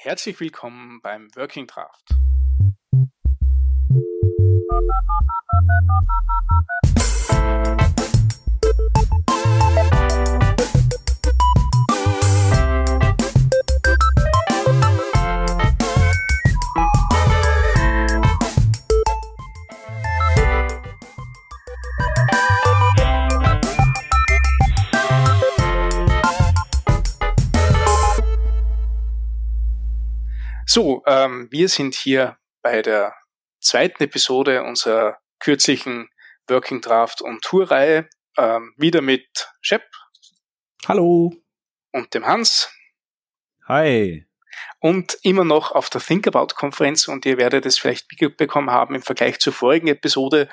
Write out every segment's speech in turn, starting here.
Herzlich willkommen beim Working Draft. So, ähm, wir sind hier bei der zweiten Episode unserer kürzlichen Working Draft und Tourreihe. Ähm, wieder mit Shep. Hallo. Und dem Hans. Hi. Und immer noch auf der Think About Konferenz und ihr werdet es vielleicht mitbekommen haben im Vergleich zur vorigen Episode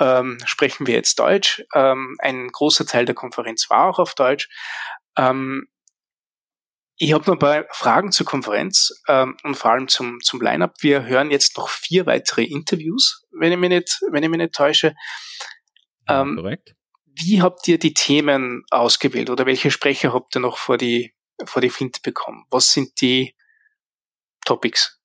ähm, sprechen wir jetzt Deutsch. Ähm, ein großer Teil der Konferenz war auch auf Deutsch. Ähm, ich habe noch ein paar Fragen zur Konferenz ähm, und vor allem zum, zum Line-Up. Wir hören jetzt noch vier weitere Interviews, wenn ich mich nicht, wenn ich mich nicht täusche. Ähm, korrekt. Wie habt ihr die Themen ausgewählt oder welche Sprecher habt ihr noch vor die, vor die Flinte bekommen? Was sind die Topics?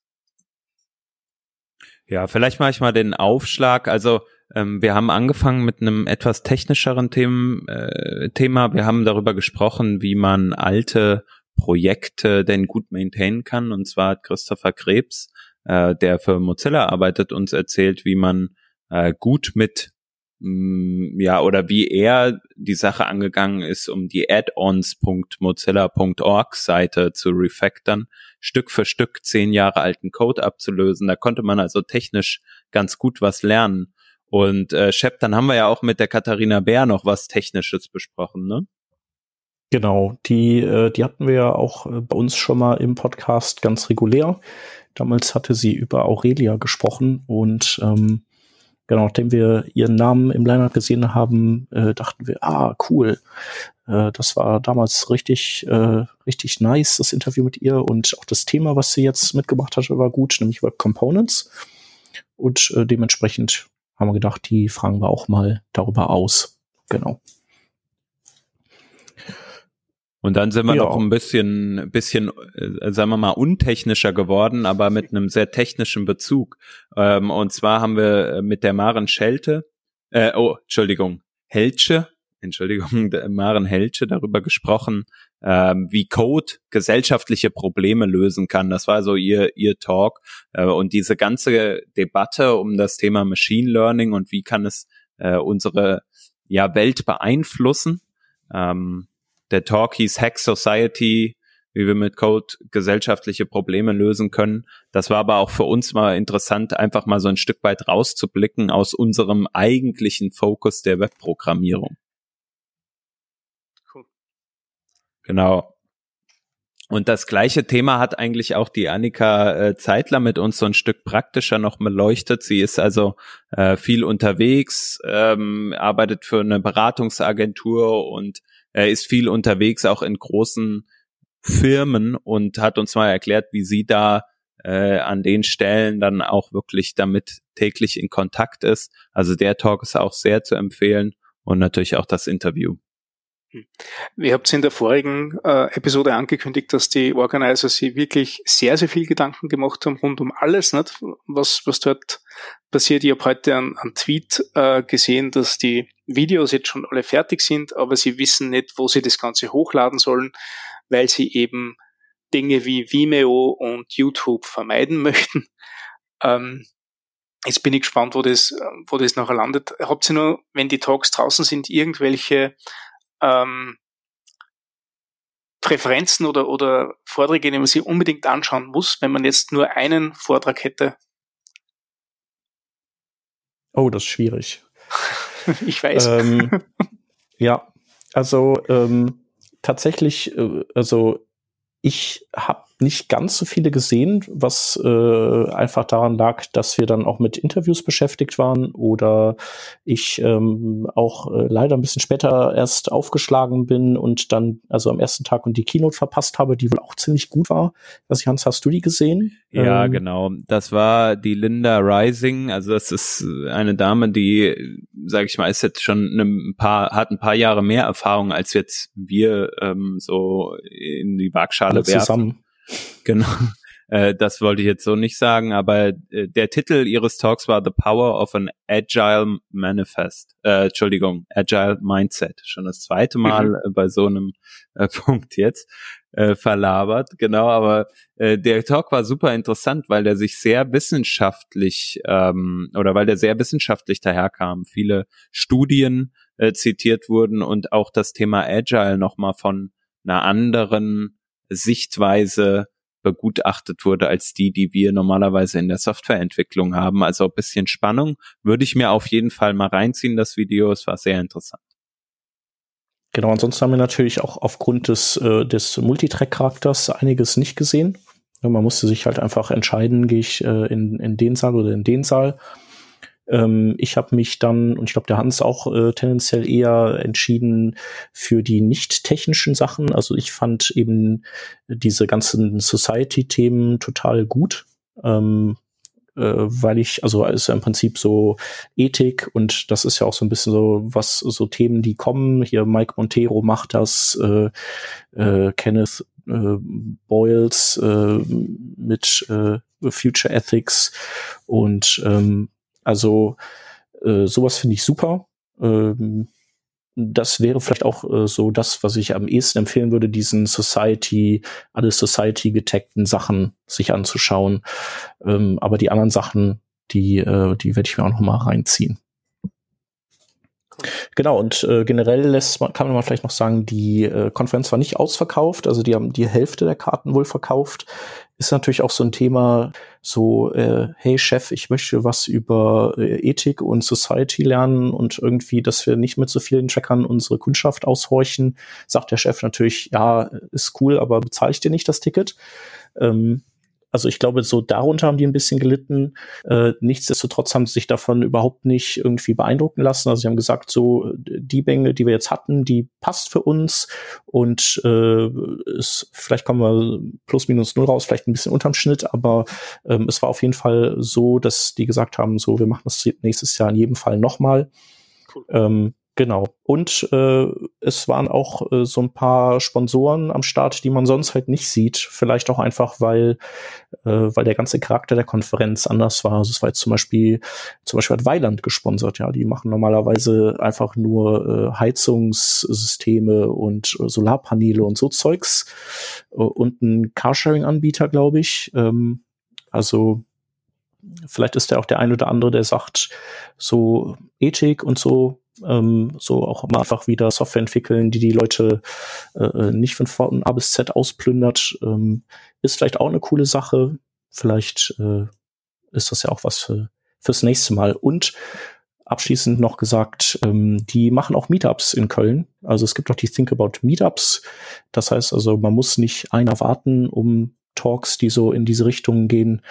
Ja, vielleicht mache ich mal den Aufschlag. Also ähm, wir haben angefangen mit einem etwas technischeren Themen, äh, Thema. Wir haben darüber gesprochen, wie man alte Projekte denn gut maintainen kann. Und zwar hat Christopher Krebs, äh, der für Mozilla arbeitet, uns erzählt, wie man äh, gut mit mh, mm, ja, oder wie er die Sache angegangen ist, um die addons.mozilla.org Seite zu refactoren, Stück für Stück zehn Jahre alten Code abzulösen. Da konnte man also technisch ganz gut was lernen. Und äh, Shep, dann haben wir ja auch mit der Katharina Bär noch was Technisches besprochen, ne? Genau, die, äh, die hatten wir ja auch äh, bei uns schon mal im Podcast ganz regulär. Damals hatte sie über Aurelia gesprochen und ähm, genau, nachdem wir ihren Namen im Line-Up gesehen haben, äh, dachten wir, ah, cool. Äh, das war damals richtig, äh, richtig nice, das Interview mit ihr und auch das Thema, was sie jetzt mitgebracht hatte, war gut, nämlich Web Components. Und äh, dementsprechend haben wir gedacht, die fragen wir auch mal darüber aus. Genau. Und dann sind wir ja. noch ein bisschen, bisschen, äh, sagen wir mal, untechnischer geworden, aber mit einem sehr technischen Bezug. Ähm, und zwar haben wir mit der Maren Schelte, äh, oh, Entschuldigung, Heltsche, Entschuldigung, Maren Heltsche darüber gesprochen, ähm, wie Code gesellschaftliche Probleme lösen kann. Das war so ihr, ihr Talk. Äh, und diese ganze Debatte um das Thema Machine Learning und wie kann es äh, unsere ja, Welt beeinflussen. Ähm, der Talk hieß Hack Society, wie wir mit Code gesellschaftliche Probleme lösen können. Das war aber auch für uns mal interessant, einfach mal so ein Stück weit rauszublicken aus unserem eigentlichen Fokus der Webprogrammierung. Cool. Genau. Und das gleiche Thema hat eigentlich auch die Annika äh, Zeitler mit uns so ein Stück praktischer noch beleuchtet. Sie ist also äh, viel unterwegs, ähm, arbeitet für eine Beratungsagentur und er ist viel unterwegs, auch in großen Firmen und hat uns mal erklärt, wie sie da äh, an den Stellen dann auch wirklich damit täglich in Kontakt ist. Also der Talk ist auch sehr zu empfehlen und natürlich auch das Interview. Wir habt in der vorigen äh, Episode angekündigt, dass die Organizer sich wirklich sehr, sehr viel Gedanken gemacht haben rund um alles, nicht? Was, was dort passiert. Ich habe heute einen Tweet äh, gesehen, dass die Videos jetzt schon alle fertig sind, aber sie wissen nicht, wo sie das Ganze hochladen sollen, weil sie eben Dinge wie Vimeo und YouTube vermeiden möchten. Ähm, jetzt bin ich gespannt, wo das, wo das nachher landet. Habt ihr nur, wenn die Talks draußen sind, irgendwelche ähm, Präferenzen oder, oder Vorträge, die man sich unbedingt anschauen muss, wenn man jetzt nur einen Vortrag hätte? Oh, das ist schwierig. ich weiß. Ähm, ja, also ähm, tatsächlich, äh, also ich habe nicht ganz so viele gesehen, was äh, einfach daran lag, dass wir dann auch mit Interviews beschäftigt waren oder ich ähm, auch äh, leider ein bisschen später erst aufgeschlagen bin und dann also am ersten Tag und die Keynote verpasst habe, die wohl auch ziemlich gut war. Was Hans, hast du die gesehen? Ja, ähm, genau. Das war die Linda Rising. Also das ist eine Dame, die, sage ich mal, ist jetzt schon ein paar, hat ein paar Jahre mehr Erfahrung als jetzt wir ähm, so in die Waagschale werfen. Zusammen. Genau. Äh, das wollte ich jetzt so nicht sagen, aber äh, der Titel ihres Talks war The Power of an Agile Manifest. Äh, Entschuldigung, Agile Mindset. Schon das zweite Mal mhm. bei so einem äh, Punkt jetzt äh, verlabert, genau, aber äh, der Talk war super interessant, weil der sich sehr wissenschaftlich ähm, oder weil der sehr wissenschaftlich daherkam. Viele Studien äh, zitiert wurden und auch das Thema Agile nochmal von einer anderen Sichtweise begutachtet wurde als die, die wir normalerweise in der Softwareentwicklung haben. Also ein bisschen Spannung würde ich mir auf jeden Fall mal reinziehen, das Video. Es war sehr interessant. Genau, ansonsten haben wir natürlich auch aufgrund des, äh, des Multitrack-Charakters einiges nicht gesehen. Man musste sich halt einfach entscheiden, gehe ich äh, in, in den Saal oder in den Saal. Ähm, ich habe mich dann, und ich glaube, der Hans auch äh, tendenziell eher entschieden für die nicht technischen Sachen. Also ich fand eben diese ganzen Society-Themen total gut. Ähm, äh, weil ich, also ist ja im Prinzip so Ethik und das ist ja auch so ein bisschen so, was so Themen, die kommen. Hier Mike Montero macht das, äh, äh, Kenneth äh, Boyles äh, mit äh, Future Ethics und ähm, also äh, sowas finde ich super. Ähm, das wäre vielleicht auch äh, so das, was ich am ehesten empfehlen würde, diesen Society, alle Society getagten Sachen sich anzuschauen. Ähm, aber die anderen Sachen, die, äh, die werde ich mir auch noch mal reinziehen. Genau, und äh, generell lässt man, kann man vielleicht noch sagen, die äh, Konferenz war nicht ausverkauft, also die haben die Hälfte der Karten wohl verkauft. Ist natürlich auch so ein Thema, so, äh, hey Chef, ich möchte was über äh, Ethik und Society lernen und irgendwie, dass wir nicht mit so vielen Trackern unsere Kundschaft aushorchen, sagt der Chef natürlich, ja, ist cool, aber bezahle ich dir nicht das Ticket. Ähm, also ich glaube, so darunter haben die ein bisschen gelitten. Äh, nichtsdestotrotz haben sie sich davon überhaupt nicht irgendwie beeindrucken lassen. Also sie haben gesagt, so die Menge, die wir jetzt hatten, die passt für uns und äh, ist, vielleicht kommen wir plus minus null raus, vielleicht ein bisschen unterm Schnitt, aber ähm, es war auf jeden Fall so, dass die gesagt haben, so wir machen das nächstes Jahr in jedem Fall nochmal. Cool. Ähm, Genau. Und äh, es waren auch äh, so ein paar Sponsoren am Start, die man sonst halt nicht sieht. Vielleicht auch einfach, weil, äh, weil der ganze Charakter der Konferenz anders war. Also es war jetzt zum Beispiel, zum Beispiel hat Weiland gesponsert, ja. Die machen normalerweise einfach nur äh, Heizungssysteme und äh, Solarpaneele und so Zeugs. Äh, und ein Carsharing-Anbieter, glaube ich. Ähm, also vielleicht ist ja auch der ein oder andere, der sagt, so Ethik und so ähm, so auch mal einfach wieder Software entwickeln, die die Leute äh, nicht von A bis Z ausplündert, ähm, ist vielleicht auch eine coole Sache. Vielleicht äh, ist das ja auch was für, fürs nächste Mal. Und abschließend noch gesagt, ähm, die machen auch Meetups in Köln. Also es gibt auch die Think About Meetups. Das heißt also, man muss nicht einer warten, um Talks, die so in diese Richtung gehen,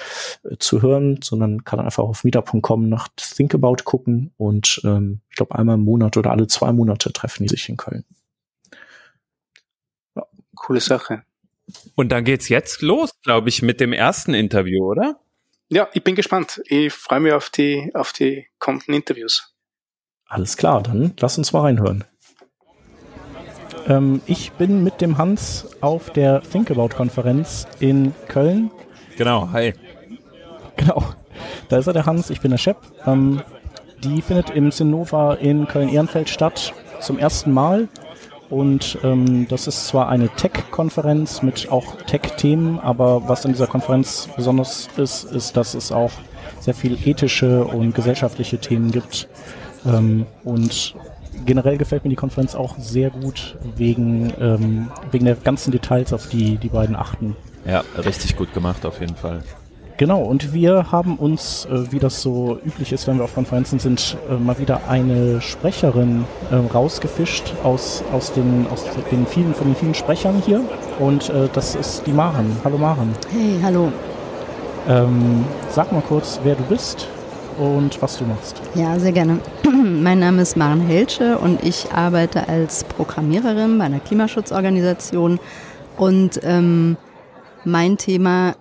äh, zu hören, sondern kann einfach auf meetup.com nach Think About gucken und ähm, ich glaube einmal im Monat oder alle zwei Monate treffen die sich in Köln. Ja. Coole Sache. Und dann geht's jetzt los, glaube ich, mit dem ersten Interview, oder? Ja, ich bin gespannt. Ich freue mich auf die, auf die kommenden Interviews. Alles klar, dann lass uns mal reinhören. Ähm, ich bin mit dem Hans auf der Think About-Konferenz in Köln. Genau, hi. Genau, da ist er der Hans, ich bin der Shep. Ähm, die findet im Zinnova in Köln-Ehrenfeld statt zum ersten Mal. Und ähm, das ist zwar eine Tech-Konferenz mit auch Tech-Themen, aber was in dieser Konferenz besonders ist, ist, dass es auch sehr viel ethische und gesellschaftliche Themen gibt. Ähm, und generell gefällt mir die Konferenz auch sehr gut wegen, ähm, wegen der ganzen Details, auf die die beiden achten. Ja, richtig gut gemacht auf jeden Fall. Genau, und wir haben uns, äh, wie das so üblich ist, wenn wir auf Konferenzen sind, äh, mal wieder eine Sprecherin äh, rausgefischt aus, aus, den, aus den vielen, von den vielen Sprechern hier. Und äh, das ist die Maren. Hallo Maren. Hey, hallo. Ähm, sag mal kurz, wer du bist und was du machst. Ja, sehr gerne. mein Name ist Maren Helsche und ich arbeite als Programmiererin bei einer Klimaschutzorganisation. Und ähm, mein Thema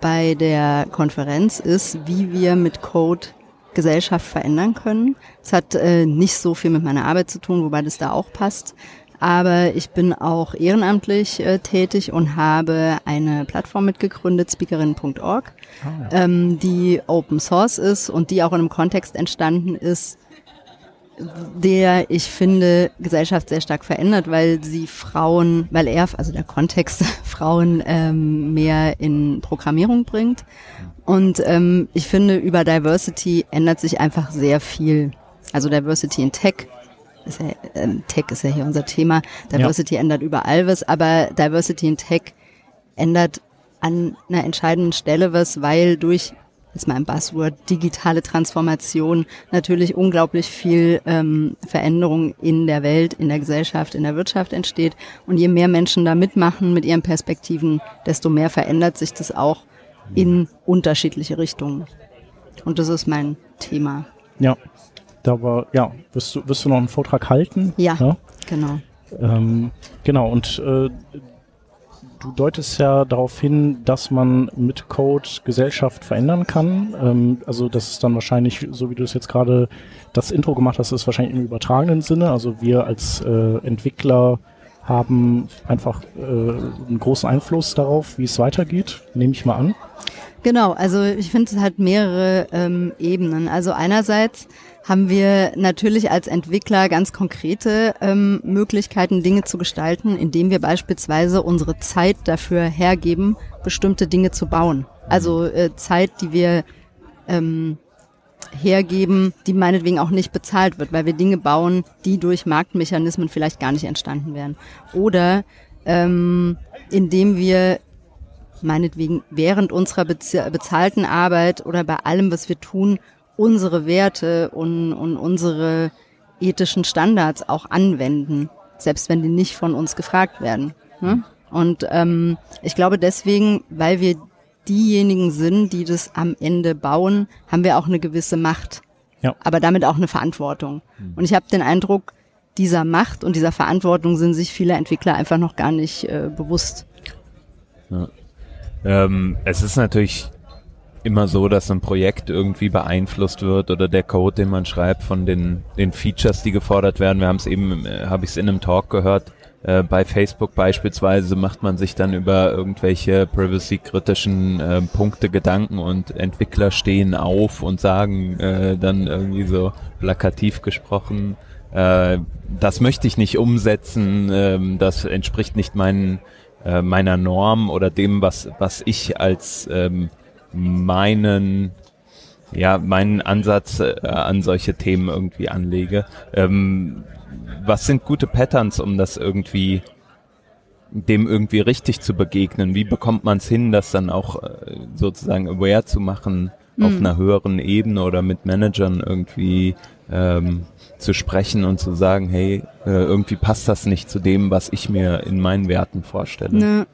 bei der Konferenz ist, wie wir mit Code Gesellschaft verändern können. Es hat äh, nicht so viel mit meiner Arbeit zu tun, wobei das da auch passt. Aber ich bin auch ehrenamtlich äh, tätig und habe eine Plattform mitgegründet, speakerin.org, ah, ja. ähm, die Open Source ist und die auch in einem Kontext entstanden ist, der ich finde Gesellschaft sehr stark verändert, weil sie Frauen, weil er, also der Kontext Frauen ähm, mehr in Programmierung bringt. Und ähm, ich finde, über Diversity ändert sich einfach sehr viel. Also Diversity in Tech ist ja, ähm, Tech ist ja hier unser Thema. Diversity ja. ändert überall was, aber Diversity in Tech ändert an einer entscheidenden Stelle was, weil durch jetzt mal ein Buzzword, digitale Transformation, natürlich unglaublich viel ähm, Veränderung in der Welt, in der Gesellschaft, in der Wirtschaft entsteht. Und je mehr Menschen da mitmachen mit ihren Perspektiven, desto mehr verändert sich das auch in unterschiedliche Richtungen. Und das ist mein Thema. Ja, da war, ja, wirst du, wirst du noch einen Vortrag halten? Ja, ja? genau. Ähm, genau, und äh, du deutest ja darauf hin, dass man mit Code Gesellschaft verändern kann. Ähm, also das ist dann wahrscheinlich, so wie du es jetzt gerade das Intro gemacht hast, ist wahrscheinlich im übertragenen Sinne. Also wir als äh, Entwickler haben einfach äh, einen großen Einfluss darauf, wie es weitergeht, nehme ich mal an. Genau, also ich finde es halt mehrere ähm, Ebenen. Also einerseits haben wir natürlich als Entwickler ganz konkrete ähm, Möglichkeiten, Dinge zu gestalten, indem wir beispielsweise unsere Zeit dafür hergeben, bestimmte Dinge zu bauen. Also äh, Zeit, die wir ähm, hergeben, die meinetwegen auch nicht bezahlt wird, weil wir Dinge bauen, die durch Marktmechanismen vielleicht gar nicht entstanden wären. Oder ähm, indem wir meinetwegen während unserer bezahlten Arbeit oder bei allem, was wir tun, unsere Werte und, und unsere ethischen Standards auch anwenden, selbst wenn die nicht von uns gefragt werden. Ne? Und ähm, ich glaube deswegen, weil wir diejenigen sind, die das am Ende bauen, haben wir auch eine gewisse Macht, ja. aber damit auch eine Verantwortung. Mhm. Und ich habe den Eindruck, dieser Macht und dieser Verantwortung sind sich viele Entwickler einfach noch gar nicht äh, bewusst. Ja. Ähm, es ist natürlich immer so, dass ein Projekt irgendwie beeinflusst wird oder der Code, den man schreibt, von den, den Features, die gefordert werden. Wir haben es eben, äh, habe ich es in einem Talk gehört, äh, bei Facebook beispielsweise macht man sich dann über irgendwelche privacy-kritischen äh, Punkte Gedanken und Entwickler stehen auf und sagen äh, dann irgendwie so plakativ gesprochen, äh, das möchte ich nicht umsetzen, äh, das entspricht nicht meinen äh, meiner Norm oder dem, was, was ich als ähm, meinen ja, meinen Ansatz äh, an solche Themen irgendwie anlege. Ähm, was sind gute Patterns, um das irgendwie dem irgendwie richtig zu begegnen? Wie bekommt man es hin, das dann auch äh, sozusagen aware zu machen mhm. auf einer höheren Ebene oder mit Managern irgendwie ähm, zu sprechen und zu sagen, hey, äh, irgendwie passt das nicht zu dem, was ich mir in meinen Werten vorstelle. Ne.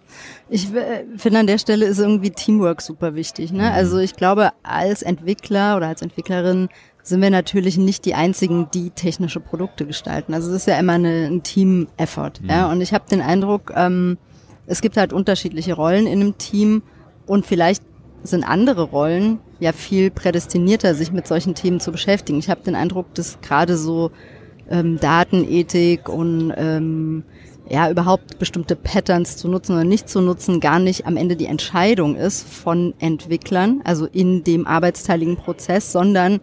Ich äh, finde an der Stelle ist irgendwie Teamwork super wichtig. Ne? Mhm. Also ich glaube, als Entwickler oder als Entwicklerin sind wir natürlich nicht die einzigen, die technische Produkte gestalten. Also es ist ja immer eine, ein Team-Effort. Mhm. Ja? Und ich habe den Eindruck, ähm, es gibt halt unterschiedliche Rollen in einem Team und vielleicht sind andere Rollen ja viel prädestinierter, sich mit solchen Themen zu beschäftigen. Ich habe den Eindruck, dass gerade so ähm, Datenethik und ähm, ja überhaupt bestimmte Patterns zu nutzen oder nicht zu nutzen, gar nicht am Ende die Entscheidung ist von Entwicklern, also in dem arbeitsteiligen Prozess, sondern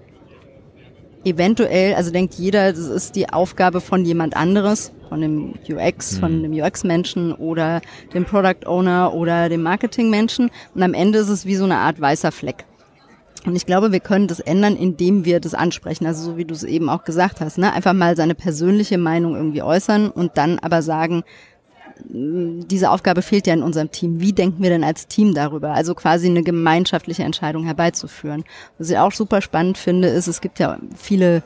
eventuell, also denkt jeder, das ist die Aufgabe von jemand anderes, von dem UX, mhm. von dem UX-Menschen oder dem Product Owner oder dem Marketing-Menschen. Und am Ende ist es wie so eine Art weißer Fleck. Und ich glaube, wir können das ändern, indem wir das ansprechen. Also so wie du es eben auch gesagt hast, ne? einfach mal seine persönliche Meinung irgendwie äußern und dann aber sagen, diese Aufgabe fehlt ja in unserem Team. Wie denken wir denn als Team darüber? Also quasi eine gemeinschaftliche Entscheidung herbeizuführen. Was ich auch super spannend finde, ist, es gibt ja viele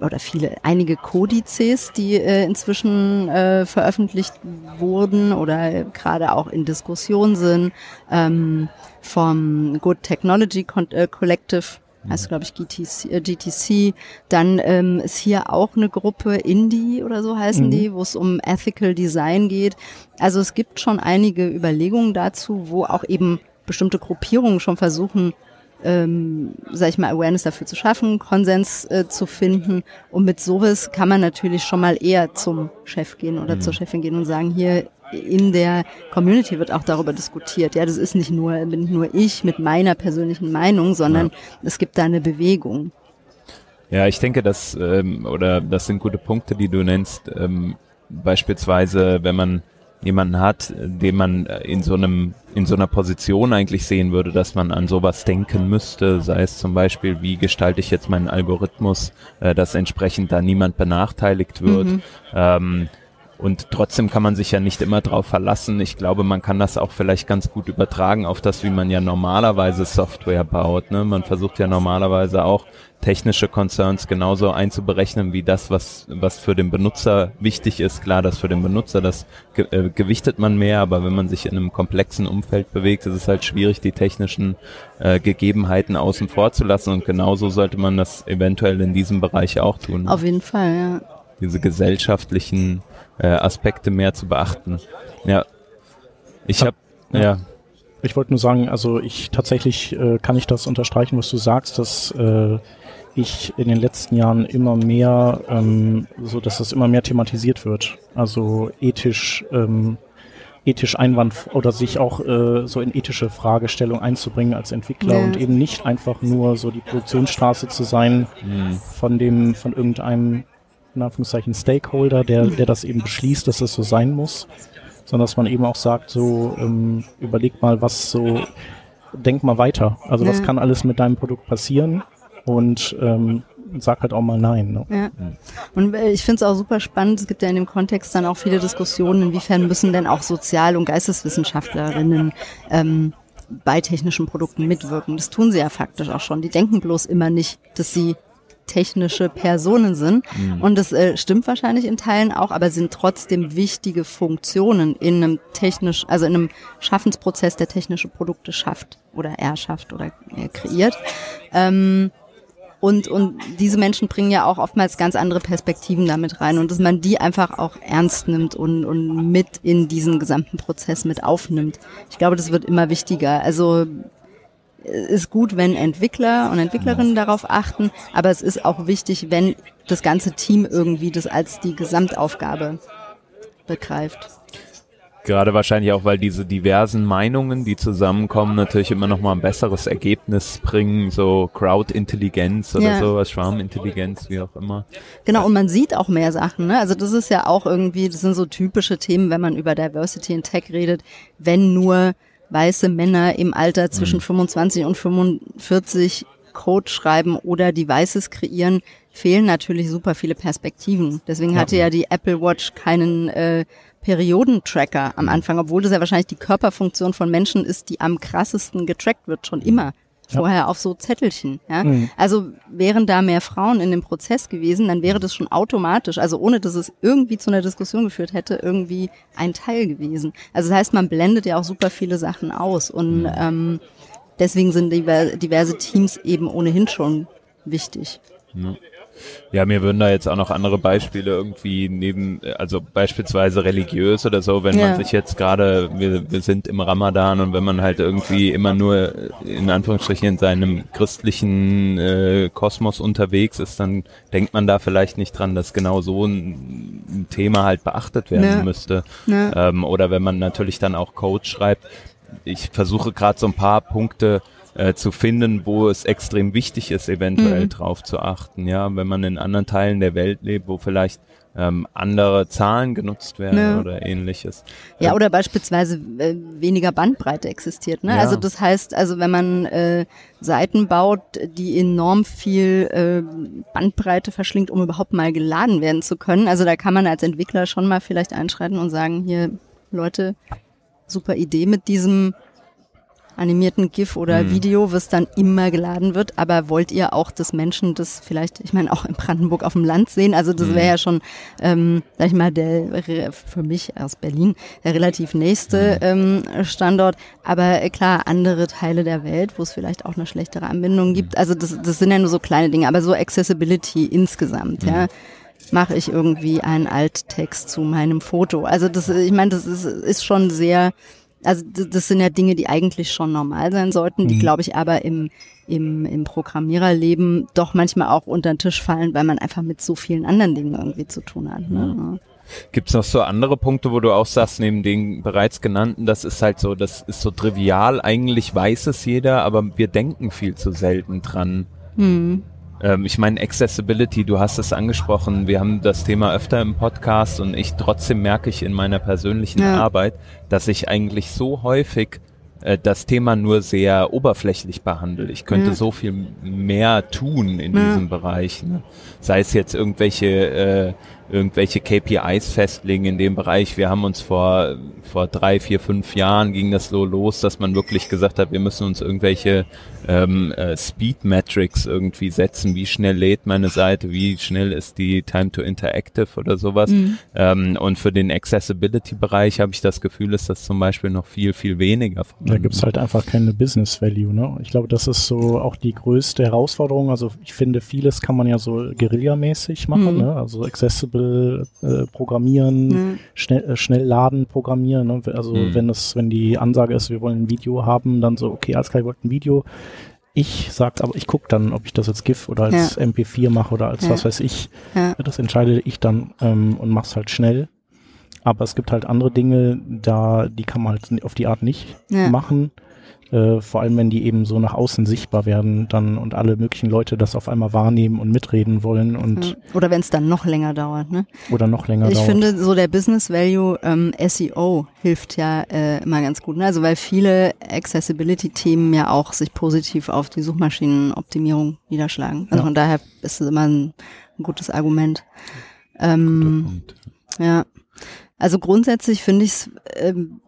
oder viele, einige Kodizes, die äh, inzwischen äh, veröffentlicht wurden oder gerade auch in Diskussion sind, ähm, vom Good Technology äh, Collective heißt glaube ich GTC, äh, GTC. Dann ähm, ist hier auch eine Gruppe Indie oder so heißen mhm. die, wo es um Ethical Design geht. Also es gibt schon einige Überlegungen dazu, wo auch eben bestimmte Gruppierungen schon versuchen, ähm, sag ich mal, Awareness dafür zu schaffen, Konsens äh, zu finden. Und mit sowas kann man natürlich schon mal eher zum Chef gehen oder mhm. zur Chefin gehen und sagen, hier in der Community wird auch darüber diskutiert. Ja, das ist nicht nur, bin nur ich mit meiner persönlichen Meinung, sondern ja. es gibt da eine Bewegung. Ja, ich denke, das ähm, oder das sind gute Punkte, die du nennst. Ähm, beispielsweise, wenn man jemanden hat, den man in so einem in so einer Position eigentlich sehen würde, dass man an sowas denken müsste, sei es zum Beispiel, wie gestalte ich jetzt meinen Algorithmus, äh, dass entsprechend da niemand benachteiligt wird. Mhm. Ähm, und trotzdem kann man sich ja nicht immer drauf verlassen. Ich glaube, man kann das auch vielleicht ganz gut übertragen auf das, wie man ja normalerweise Software baut. Ne? Man versucht ja normalerweise auch technische Concerns genauso einzuberechnen wie das, was, was für den Benutzer wichtig ist. Klar, das für den Benutzer, das ge äh, gewichtet man mehr, aber wenn man sich in einem komplexen Umfeld bewegt, ist es halt schwierig, die technischen äh, Gegebenheiten außen vor zu lassen und genauso sollte man das eventuell in diesem Bereich auch tun. Auf jeden Fall, ja. Diese gesellschaftlichen äh, Aspekte mehr zu beachten. Ja. Ich habe ja. ja. Ich wollte nur sagen, also ich tatsächlich äh, kann ich das unterstreichen, was du sagst, dass äh, ich in den letzten Jahren immer mehr, ähm, so dass das immer mehr thematisiert wird. Also ethisch, ähm, ethisch Einwand oder sich auch äh, so in ethische Fragestellung einzubringen als Entwickler ja. und eben nicht einfach nur so die Produktionsstraße zu sein mhm. von dem, von irgendeinem, in Anführungszeichen, Stakeholder, der, der das eben beschließt, dass es so sein muss, sondern dass man eben auch sagt, so, ähm, überleg mal, was so, denk mal weiter. Also ja. was kann alles mit deinem Produkt passieren? und ähm, sag halt auch mal nein. Ne? Ja. Und äh, ich finde es auch super spannend, es gibt ja in dem Kontext dann auch viele Diskussionen, inwiefern müssen denn auch Sozial- und Geisteswissenschaftlerinnen ähm, bei technischen Produkten mitwirken. Das tun sie ja faktisch auch schon. Die denken bloß immer nicht, dass sie technische Personen sind. Mhm. Und das äh, stimmt wahrscheinlich in Teilen auch, aber sind trotzdem wichtige Funktionen in einem technisch, also in einem Schaffensprozess, der technische Produkte schafft oder erschafft oder er kreiert. Ähm, und, und diese Menschen bringen ja auch oftmals ganz andere Perspektiven damit rein und dass man die einfach auch ernst nimmt und, und mit in diesen gesamten Prozess mit aufnimmt. Ich glaube, das wird immer wichtiger. Also ist gut, wenn Entwickler und Entwicklerinnen darauf achten, aber es ist auch wichtig, wenn das ganze Team irgendwie das als die Gesamtaufgabe begreift. Gerade wahrscheinlich auch, weil diese diversen Meinungen, die zusammenkommen, natürlich immer noch mal ein besseres Ergebnis bringen, so Crowd-Intelligenz oder ja. sowas, Schwarmintelligenz, wie auch immer. Genau, und man sieht auch mehr Sachen. Ne? Also das ist ja auch irgendwie, das sind so typische Themen, wenn man über Diversity in Tech redet, wenn nur weiße Männer im Alter zwischen mhm. 25 und 45 Code schreiben oder Devices kreieren, fehlen natürlich super viele Perspektiven. Deswegen hatte ja die Apple Watch keinen äh, Periodentracker am Anfang, obwohl das ja wahrscheinlich die Körperfunktion von Menschen ist, die am krassesten getrackt wird, schon immer. Vorher ja. auf so Zettelchen. Ja? Mhm. Also wären da mehr Frauen in dem Prozess gewesen, dann wäre das schon automatisch, also ohne dass es irgendwie zu einer Diskussion geführt hätte, irgendwie ein Teil gewesen. Also das heißt, man blendet ja auch super viele Sachen aus und mhm. ähm, deswegen sind diverse Teams eben ohnehin schon wichtig. Ja. Ja, mir würden da jetzt auch noch andere Beispiele irgendwie neben, also beispielsweise religiös oder so, wenn ja. man sich jetzt gerade, wir, wir sind im Ramadan und wenn man halt irgendwie immer nur in Anführungsstrichen in seinem christlichen äh, Kosmos unterwegs ist, dann denkt man da vielleicht nicht dran, dass genau so ein, ein Thema halt beachtet werden ja. müsste. Ja. Ähm, oder wenn man natürlich dann auch Code schreibt. Ich versuche gerade so ein paar Punkte äh, zu finden, wo es extrem wichtig ist, eventuell mhm. drauf zu achten. Ja, wenn man in anderen Teilen der Welt lebt, wo vielleicht ähm, andere Zahlen genutzt werden ja. oder ähnliches. Ja, oder beispielsweise äh, weniger Bandbreite existiert. Ne? Ja. Also das heißt, also wenn man äh, Seiten baut, die enorm viel äh, Bandbreite verschlingt, um überhaupt mal geladen werden zu können. Also da kann man als Entwickler schon mal vielleicht einschreiten und sagen, hier Leute, super Idee mit diesem animierten GIF oder mhm. Video, was dann immer geladen wird. Aber wollt ihr auch, dass Menschen das vielleicht, ich meine, auch in Brandenburg auf dem Land sehen? Also das wäre mhm. ja schon, ähm, sag ich mal, der für mich aus Berlin der relativ nächste mhm. ähm, Standort. Aber äh, klar, andere Teile der Welt, wo es vielleicht auch eine schlechtere Anbindung mhm. gibt. Also das, das sind ja nur so kleine Dinge, aber so Accessibility insgesamt, ja mache ich irgendwie einen Alttext zu meinem Foto. Also das, ich meine, das ist, ist schon sehr Also das sind ja Dinge, die eigentlich schon normal sein sollten, die, mhm. glaube ich, aber im, im, im Programmiererleben doch manchmal auch unter den Tisch fallen, weil man einfach mit so vielen anderen Dingen irgendwie zu tun hat. Ne? Mhm. Gibt es noch so andere Punkte, wo du auch sagst, neben den bereits genannten, das ist halt so, das ist so trivial, eigentlich weiß es jeder, aber wir denken viel zu selten dran. Hm. Ähm, ich meine, Accessibility, du hast es angesprochen, wir haben das Thema öfter im Podcast und ich trotzdem merke ich in meiner persönlichen ja. Arbeit, dass ich eigentlich so häufig äh, das Thema nur sehr oberflächlich behandle. Ich könnte ja. so viel mehr tun in ja. diesem Bereich. Ne? Sei es jetzt irgendwelche äh, irgendwelche KPIs festlegen in dem Bereich. Wir haben uns vor, vor drei, vier, fünf Jahren ging das so los, dass man wirklich gesagt hat, wir müssen uns irgendwelche ähm, äh, Speed Metrics irgendwie setzen. Wie schnell lädt meine Seite? Wie schnell ist die Time to Interactive oder sowas? Mhm. Ähm, und für den Accessibility-Bereich habe ich das Gefühl, ist das zum Beispiel noch viel, viel weniger. Da gibt's halt einfach keine Business Value. Ne? Ich glaube, das ist so auch die größte Herausforderung. Also ich finde, vieles kann man ja so guerillamäßig machen. Mhm. Ne? Also Äh, programmieren, mhm. schnell, äh, schnell laden programmieren. Ne? Also mhm. wenn das, wenn die Ansage ist, wir wollen ein Video haben, dann so, okay, alles klar, ich wollte ein Video ich sag aber, ich gucke dann, ob ich das als GIF oder als ja. MP4 mache oder als ja. was weiß ich. Ja. Das entscheide ich dann ähm, und mach's halt schnell. Aber es gibt halt andere Dinge, da die kann man halt auf die Art nicht machen. Äh, vor allem wenn die eben so nach außen sichtbar werden dann und alle möglichen Leute das auf einmal wahrnehmen und mitreden wollen und oder wenn es dann noch länger dauert, ne? Oder noch länger ich dauert. Ich finde so der Business Value ähm, SEO hilft ja äh, immer ganz gut, ne? Also weil viele Accessibility Themen ja auch sich positiv auf die Suchmaschinenoptimierung niederschlagen. Also ja. von daher ist es immer ein, ein gutes Argument. Ähm, ja. Also grundsätzlich finde ich es ähm,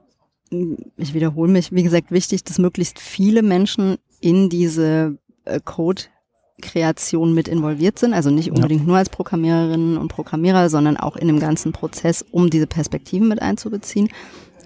ich wiederhole mich, wie gesagt, wichtig, dass möglichst viele Menschen in diese äh, Code-Kreation mit involviert sind. Also nicht unbedingt ja. nur als Programmiererinnen und Programmierer, sondern auch in dem ganzen Prozess, um diese Perspektiven mit einzubeziehen.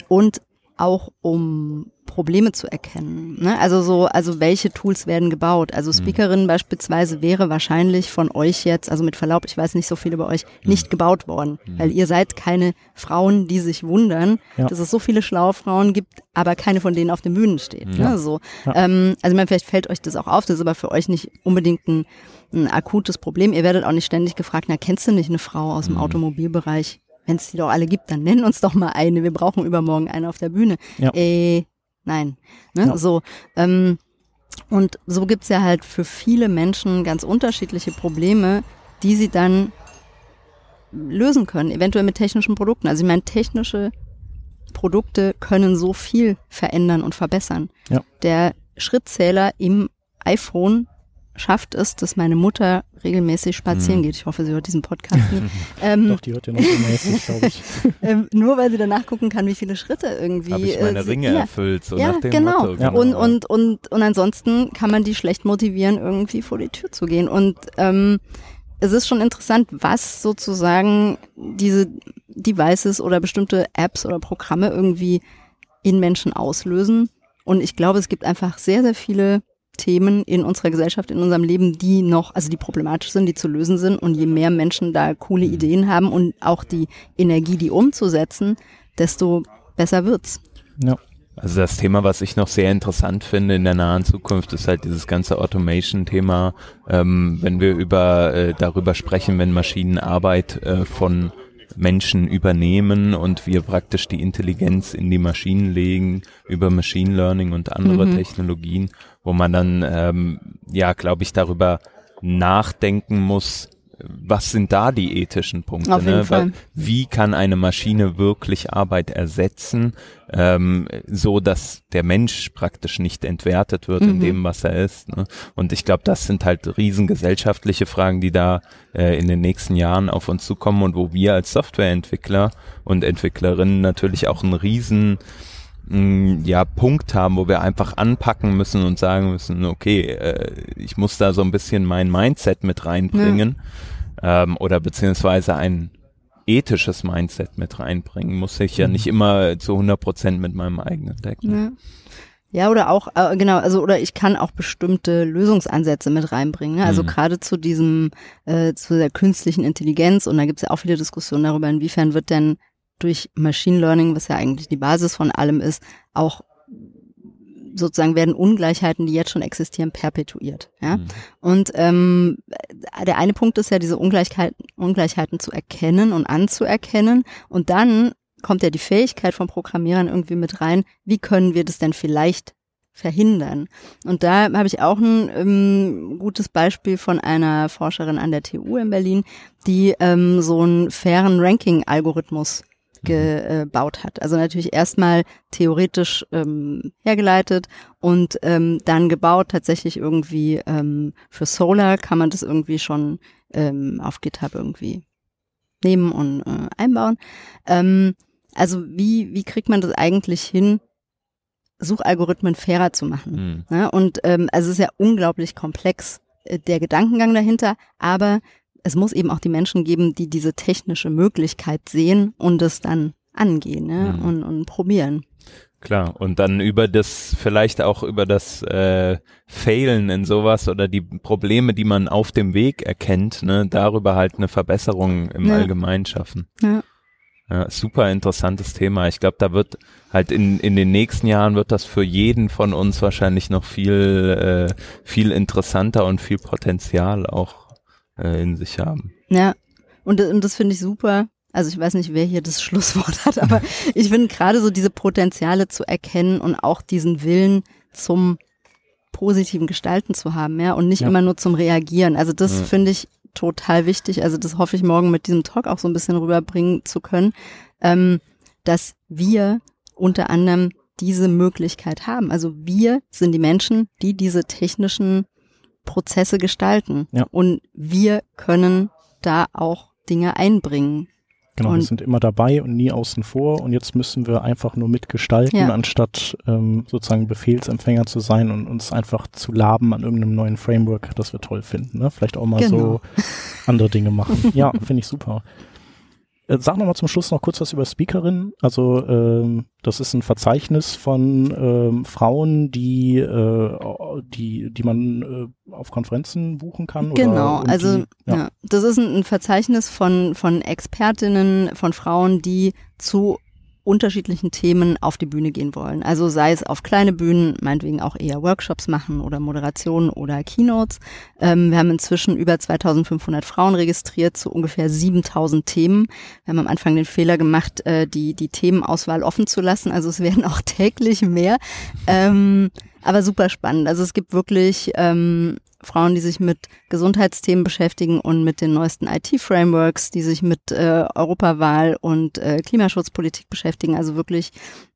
Und auch um Probleme zu erkennen. Ne? Also so, also welche Tools werden gebaut? Also mhm. Speakerin mhm. beispielsweise wäre wahrscheinlich von euch jetzt, also mit Verlaub, ich weiß nicht so viel über euch, mhm. nicht gebaut worden, mhm. weil ihr seid keine Frauen, die sich wundern, ja. dass es so viele schlaue Frauen gibt, aber keine von denen auf den Bühnen steht. Ne? Ja. Ne? So, ja. ähm, also man vielleicht fällt euch das auch auf, das ist aber für euch nicht unbedingt ein, ein akutes Problem. Ihr werdet auch nicht ständig gefragt, na kennst du nicht eine Frau aus dem mhm. Automobilbereich? Wenn es die doch alle gibt, dann nenn uns doch mal eine. Wir brauchen übermorgen eine auf der Bühne. Ja. Äh, nein. Ne? Ja. So. Ähm, und so gibt's ja halt für viele Menschen ganz unterschiedliche Probleme, die sie dann lösen können, eventuell mit technischen Produkten. Also ich meine, technische Produkte können so viel verändern und verbessern. Ja. Der Schrittzähler im iPhone schafft es, dass meine Mutter regelmäßig spazieren mhm. geht. Ich hoffe, sie hört diesen Podcast nicht. ähm, Doch, die hört ja noch regelmäßig, glaube ich. ähm, nur weil sie danach gucken kann, wie viele Schritte irgendwie. Habe ich meine äh, Ringe ja, erfüllt, so ja, nach dem genau. Motto. Genau. Und, und, und, und ansonsten kann man die schlecht motivieren, irgendwie vor die Tür zu gehen. Und ähm, es ist schon interessant, was sozusagen diese Devices oder bestimmte Apps oder Programme irgendwie in Menschen auslösen. Und ich glaube, es gibt einfach sehr, sehr viele Themen in unserer Gesellschaft, in unserem Leben, die noch, also die problematisch sind, die zu lösen sind. Und je mehr Menschen da coole mhm. Ideen haben und auch die Energie, die umzusetzen, desto besser wird's. Ja. Also das Thema, was ich noch sehr interessant finde in der nahen Zukunft, ist halt dieses ganze Automation-Thema. Ähm, wenn wir über äh, darüber sprechen, wenn Maschinen Arbeit äh, von Menschen übernehmen und wir praktisch die Intelligenz in die Maschinen legen über Machine Learning und andere mhm. Technologien, wo man dann, ähm, ja, glaube ich, darüber nachdenken muss, was sind da die ethischen Punkte? Auf jeden ne? Fall. Wie kann eine Maschine wirklich Arbeit ersetzen, ähm, so dass der Mensch praktisch nicht entwertet wird mhm. in dem, was er ist? Ne? Und ich glaube, das sind halt riesengesellschaftliche Fragen, die da äh, in den nächsten Jahren auf uns zukommen und wo wir als Softwareentwickler und Entwicklerinnen natürlich auch einen riesen ja, Punkt haben, wo wir einfach anpacken müssen und sagen müssen, okay, äh, ich muss da so ein bisschen mein Mindset mit reinbringen ja. ähm, oder beziehungsweise ein ethisches Mindset mit reinbringen, muss ich ja mhm. nicht immer zu 100 Prozent mit meinem eigenen decken. Ja. Ja, oder auch, äh, genau, also oder ich kann auch bestimmte Lösungsansätze mit reinbringen. Ne? Also mhm. gerade zu diesem, äh, zu der künstlichen Intelligenz und da gibt es ja auch viele Diskussionen darüber, inwiefern wird denn durch Machine Learning, was ja eigentlich die Basis von allem ist, auch sozusagen werden Ungleichheiten, die jetzt schon existieren, perpetuiert. Ja? Mhm. Und ähm, der eine Punkt ist ja, diese Ungleichheiten, Ungleichheiten zu erkennen und anzuerkennen. Und dann kommt ja die Fähigkeit von Programmierern irgendwie mit rein, wie können wir das denn vielleicht verhindern. Und da habe ich auch ein ähm, gutes Beispiel von einer Forscherin an der TU in Berlin, die ähm, so einen fairen Ranking-Algorithmus gebaut hat. Also natürlich erstmal theoretisch ähm, hergeleitet und ähm, dann gebaut. Tatsächlich irgendwie ähm, für Solar kann man das irgendwie schon ähm, auf GitHub irgendwie nehmen und äh, einbauen. Ähm, also wie, wie kriegt man das eigentlich hin, Suchalgorithmen fairer zu machen? Mhm. Ja, und ähm, also es ist ja unglaublich komplex, äh, der Gedankengang dahinter, aber es muss eben auch die Menschen geben, die diese technische Möglichkeit sehen und es dann angehen ne? Mhm. und, und probieren. Klar, und dann über das, vielleicht auch über das äh, Failen in sowas oder die Probleme, die man auf dem Weg erkennt, ne, darüber halt eine Verbesserung im ja. Allgemeinen schaffen. Ja. ja. super interessantes Thema. Ich glaube, da wird halt in, in den nächsten Jahren wird das für jeden von uns wahrscheinlich noch viel, äh, viel interessanter und viel Potenzial auch äh, in sich haben. Ja, und, und das finde ich super. Also ich weiß nicht, wer hier das Schlusswort hat, aber ich finde gerade so diese Potenziale zu erkennen und auch diesen Willen zum positiven Gestalten zu haben, ja, und nicht ja. immer nur zum Reagieren. Also das ja. finde ich total wichtig. Also das hoffe ich morgen mit diesem Talk auch so ein bisschen rüberbringen zu können, ähm, dass wir unter anderem diese Möglichkeit haben. Also wir sind die Menschen, die diese technischen Prozesse gestalten. Ja. Und wir können da auch Dinge einbringen. Genau, und wir sind immer dabei und nie außen vor und jetzt müssen wir einfach nur mitgestalten, ja. anstatt ähm, sozusagen Befehlsempfänger zu sein und uns einfach zu laben an irgendeinem neuen Framework, das wir toll finden. Ne? Vielleicht auch mal genau. so andere Dinge machen. Ja, finde ich super. Äh, sag noch mal zum Schluss noch kurz was über Speakerin. Also ähm, das ist ein Verzeichnis von ähm, Frauen, die, äh, die, die man äh, auf Konferenzen buchen kann. Genau, oder, also die, ja. ja. das ist ein, ein Verzeichnis von, von Expertinnen, von Frauen, die zu unterschiedlichen Themen auf die Bühne gehen wollen. Also sei es auf kleine Bühnen, meinetwegen auch eher Workshops machen oder Moderationen oder Keynotes. Ähm, wir haben inzwischen über 2500 Frauen registriert zu ungefähr 7000 Themen. Wir haben am Anfang den Fehler gemacht, äh, die, die Themenauswahl offen zu lassen. Also es werden auch täglich mehr. Ähm, aber super spannend. Also es gibt wirklich ähm, Frauen, die sich mit Gesundheitsthemen beschäftigen und mit den neuesten IT-Frameworks, die sich mit äh, Europawahl und äh, Klimaschutzpolitik beschäftigen. Also wirklich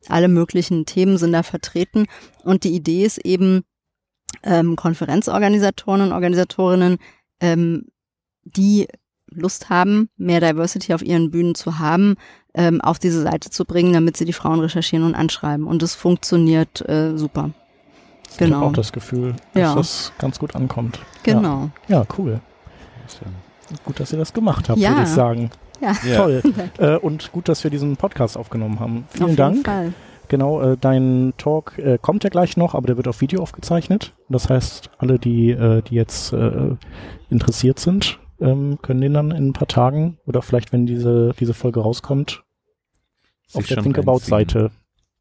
alle möglichen Themen sind da vertreten. Und die Idee ist eben, ähm, Konferenzorganisatoren und Organisatorinnen, ähm, die Lust haben, mehr Diversity auf ihren Bühnen zu haben, ähm, auf diese Seite zu bringen, damit sie die Frauen recherchieren und anschreiben. Und das funktioniert äh, super. Genau. Ich habe auch das Gefühl, dass ja. das ganz gut ankommt. Genau. Ja, ja cool. Gut, dass ihr das gemacht habt, ja. würde ich sagen. Ja. Toll. äh, und gut, dass wir diesen Podcast aufgenommen haben. Vielen auf Dank. Fall. Genau, äh, dein Talk äh, kommt ja gleich noch, aber der wird auf Video aufgezeichnet. Das heißt, alle, die, äh, die jetzt äh, interessiert sind, ähm, können den dann in ein paar Tagen oder vielleicht, wenn diese, diese Folge rauskommt, Sich auf der Think About Seite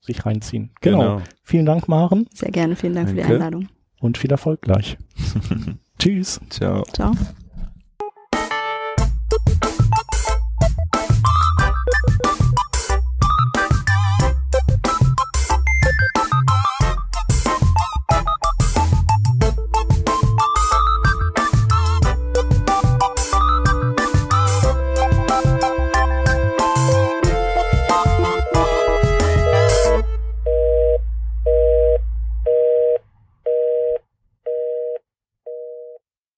sich reinziehen. Genau. genau. Vielen Dank, Maren. Sehr gerne. Vielen Dank Danke. für die Einladung. Und viel Erfolg gleich. Tschüss. Ciao. Ciao.